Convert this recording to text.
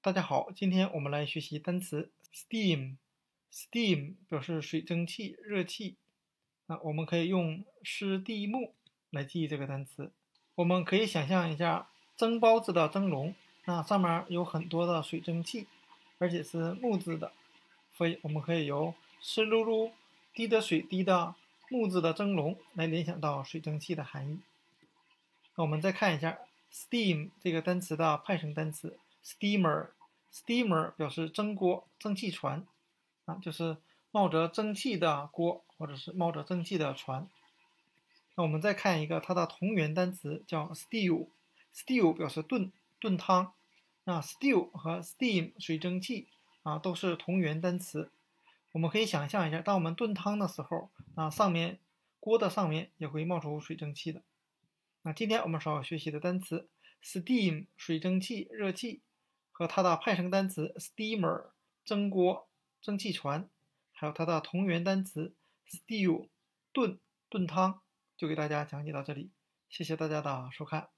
大家好，今天我们来学习单词 steam。steam 表示水蒸气、热气。那我们可以用湿地木来记忆这个单词。我们可以想象一下蒸包子的蒸笼，那上面有很多的水蒸气，而且是木质的，所以我们可以由湿漉漉、滴着水滴的木质的蒸笼来联想到水蒸气的含义。那我们再看一下 steam 这个单词的派生单词。Steamer，steamer 表示蒸锅、蒸汽船，啊，就是冒着蒸汽的锅，或者是冒着蒸汽的船。那我们再看一个它的同源单词，叫 stew，stew 表示炖、炖汤。那 stew 和 steam 水蒸气啊都是同源单词。我们可以想象一下，当我们炖汤的时候，那上面锅的上面也会冒出水蒸气的。那今天我们所要学习的单词 steam 水蒸气、热气。和它的派生单词 steamer 蒸锅、蒸汽船，还有它的同源单词 stew 炖炖汤，就给大家讲解到这里。谢谢大家的收看。